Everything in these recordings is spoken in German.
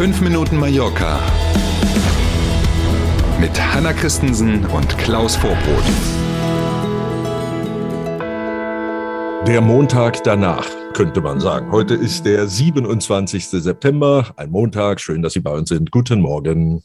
5 Minuten Mallorca mit Hanna Christensen und Klaus Vorbrot. Der Montag danach, könnte man sagen. Heute ist der 27. September, ein Montag. Schön, dass Sie bei uns sind. Guten Morgen.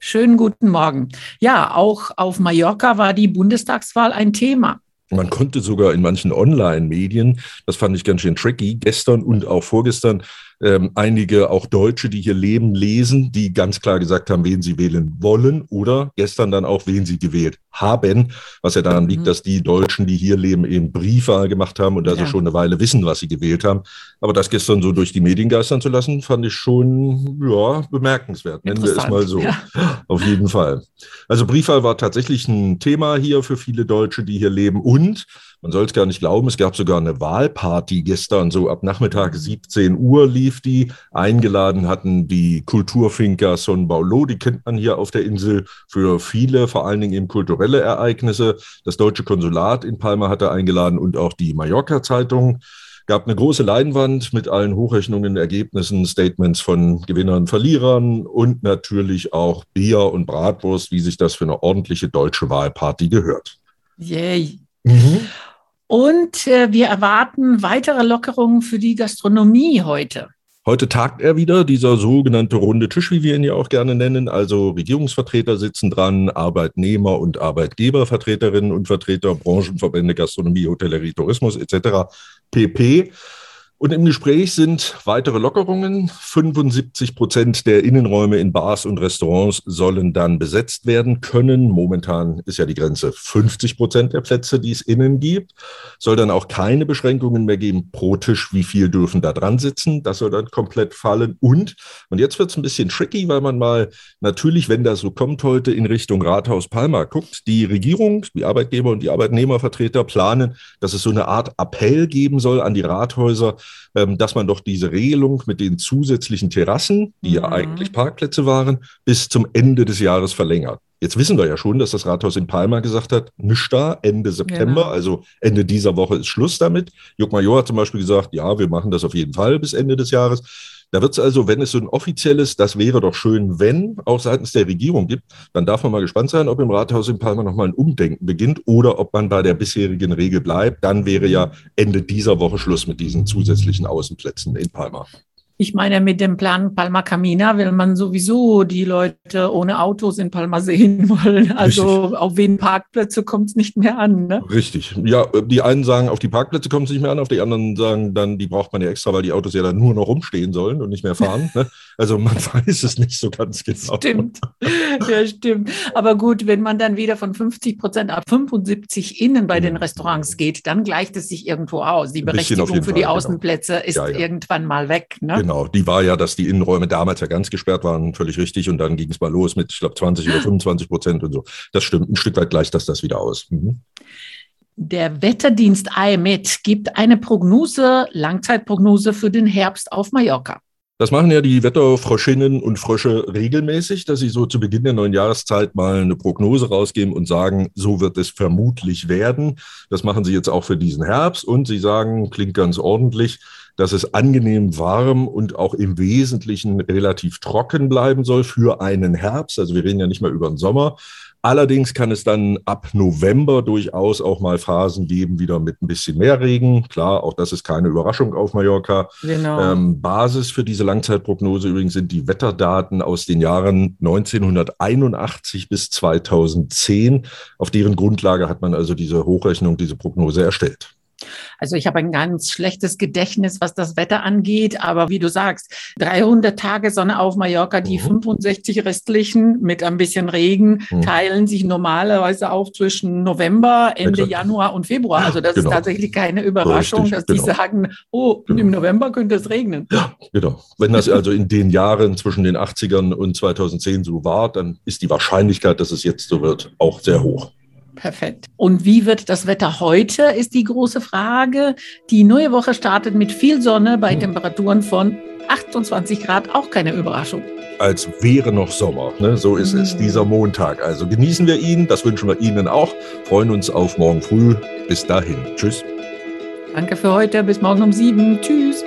Schönen guten Morgen. Ja, auch auf Mallorca war die Bundestagswahl ein Thema. Man konnte sogar in manchen Online-Medien, das fand ich ganz schön tricky, gestern und auch vorgestern ähm, einige auch Deutsche, die hier leben, lesen, die ganz klar gesagt haben, wen sie wählen wollen oder gestern dann auch, wen sie gewählt haben, was ja daran liegt, mhm. dass die Deutschen, die hier leben, eben Briefwahl gemacht haben und also ja. schon eine Weile wissen, was sie gewählt haben. Aber das gestern so durch die Medien geistern zu lassen, fand ich schon ja, bemerkenswert, nennen wir es mal so. Ja. Auf jeden Fall. Also Briefwahl war tatsächlich ein Thema hier für viele Deutsche, die hier leben und man soll es gar nicht glauben, es gab sogar eine Wahlparty gestern, so ab Nachmittag 17 Uhr lief die. Eingeladen hatten die Kulturfinker Son Paulo, die kennt man hier auf der Insel für viele, vor allen Dingen eben kulturelle Ereignisse. Das deutsche Konsulat in Palma hatte eingeladen und auch die Mallorca-Zeitung gab eine große Leinwand mit allen Hochrechnungen, Ergebnissen, Statements von Gewinnern, Verlierern und natürlich auch Bier und Bratwurst, wie sich das für eine ordentliche deutsche Wahlparty gehört. Yay. Und äh, wir erwarten weitere Lockerungen für die Gastronomie heute. Heute tagt er wieder, dieser sogenannte runde Tisch, wie wir ihn ja auch gerne nennen. Also Regierungsvertreter sitzen dran, Arbeitnehmer und Arbeitgebervertreterinnen und Vertreter, Branchenverbände, Gastronomie, Hotellerie, Tourismus etc. pp. Und im Gespräch sind weitere Lockerungen. 75 Prozent der Innenräume in Bars und Restaurants sollen dann besetzt werden können. Momentan ist ja die Grenze 50 Prozent der Plätze, die es innen gibt. Soll dann auch keine Beschränkungen mehr geben pro Tisch, wie viel dürfen da dran sitzen. Das soll dann komplett fallen. Und, und jetzt wird es ein bisschen tricky, weil man mal natürlich, wenn das so kommt heute, in Richtung Rathaus Palma guckt. Die Regierung, die Arbeitgeber und die Arbeitnehmervertreter planen, dass es so eine Art Appell geben soll an die Rathäuser, dass man doch diese Regelung mit den zusätzlichen Terrassen, die mhm. ja eigentlich Parkplätze waren, bis zum Ende des Jahres verlängert. Jetzt wissen wir ja schon, dass das Rathaus in Palma gesagt hat, nichts da, Ende September, genau. also Ende dieser Woche ist Schluss damit. Juck Major hat zum Beispiel gesagt, ja, wir machen das auf jeden Fall bis Ende des Jahres. Da wird es also, wenn es so ein offizielles, das wäre doch schön, wenn, auch seitens der Regierung gibt, dann darf man mal gespannt sein, ob im Rathaus in Palma nochmal ein Umdenken beginnt oder ob man bei der bisherigen Regel bleibt. Dann wäre ja Ende dieser Woche Schluss mit diesen zusätzlichen Außenplätzen in Palma. Ich meine, mit dem Plan Palma Camina will man sowieso die Leute ohne Autos in Palma sehen wollen. Also Richtig. auf wen Parkplätze kommt es nicht mehr an. Ne? Richtig. Ja, die einen sagen, auf die Parkplätze kommt es nicht mehr an, auf die anderen sagen dann, die braucht man ja extra, weil die Autos ja dann nur noch rumstehen sollen und nicht mehr fahren. ne? Also man weiß es nicht so ganz genau. Stimmt. Ja, stimmt. Aber gut, wenn man dann wieder von 50 Prozent ab 75 innen bei den Restaurants geht, dann gleicht es sich irgendwo aus. Die Berechtigung für die Fall, genau. Außenplätze genau. ist ja, ja. irgendwann mal weg. Ne? Genau. Genau, die war ja, dass die Innenräume damals ja ganz gesperrt waren, völlig richtig. Und dann ging es mal los mit, ich glaube, 20 oder 25 Prozent und so. Das stimmt. Ein Stück weit gleicht das das wieder aus. Mhm. Der Wetterdienst IMET gibt eine Prognose, Langzeitprognose für den Herbst auf Mallorca. Das machen ja die Wetterfröschinnen und Frösche regelmäßig, dass sie so zu Beginn der neuen Jahreszeit mal eine Prognose rausgeben und sagen, so wird es vermutlich werden. Das machen sie jetzt auch für diesen Herbst und sie sagen, klingt ganz ordentlich, dass es angenehm warm und auch im Wesentlichen relativ trocken bleiben soll für einen Herbst. Also wir reden ja nicht mal über den Sommer. Allerdings kann es dann ab November durchaus auch mal Phasen geben, wieder mit ein bisschen mehr Regen. Klar, auch das ist keine Überraschung auf Mallorca. Genau. Ähm, Basis für diese Langzeitprognose übrigens sind die Wetterdaten aus den Jahren 1981 bis 2010. Auf deren Grundlage hat man also diese Hochrechnung, diese Prognose erstellt. Also ich habe ein ganz schlechtes Gedächtnis, was das Wetter angeht, aber wie du sagst, 300 Tage Sonne auf Mallorca, die mhm. 65 restlichen mit ein bisschen Regen mhm. teilen sich normalerweise auf zwischen November, Ende Exakt. Januar und Februar. Also das genau. ist tatsächlich keine Überraschung, Richtig, dass genau. die sagen, oh, genau. im November könnte es regnen. Ja, genau. Wenn das also in den Jahren zwischen den 80ern und 2010 so war, dann ist die Wahrscheinlichkeit, dass es jetzt so wird, auch sehr hoch. Perfekt. Und wie wird das Wetter heute, ist die große Frage. Die neue Woche startet mit viel Sonne bei hm. Temperaturen von 28 Grad, auch keine Überraschung. Als wäre noch Sommer. Ne? So ist es hm. dieser Montag. Also genießen wir ihn, das wünschen wir Ihnen auch. Freuen uns auf morgen früh. Bis dahin. Tschüss. Danke für heute. Bis morgen um sieben. Tschüss.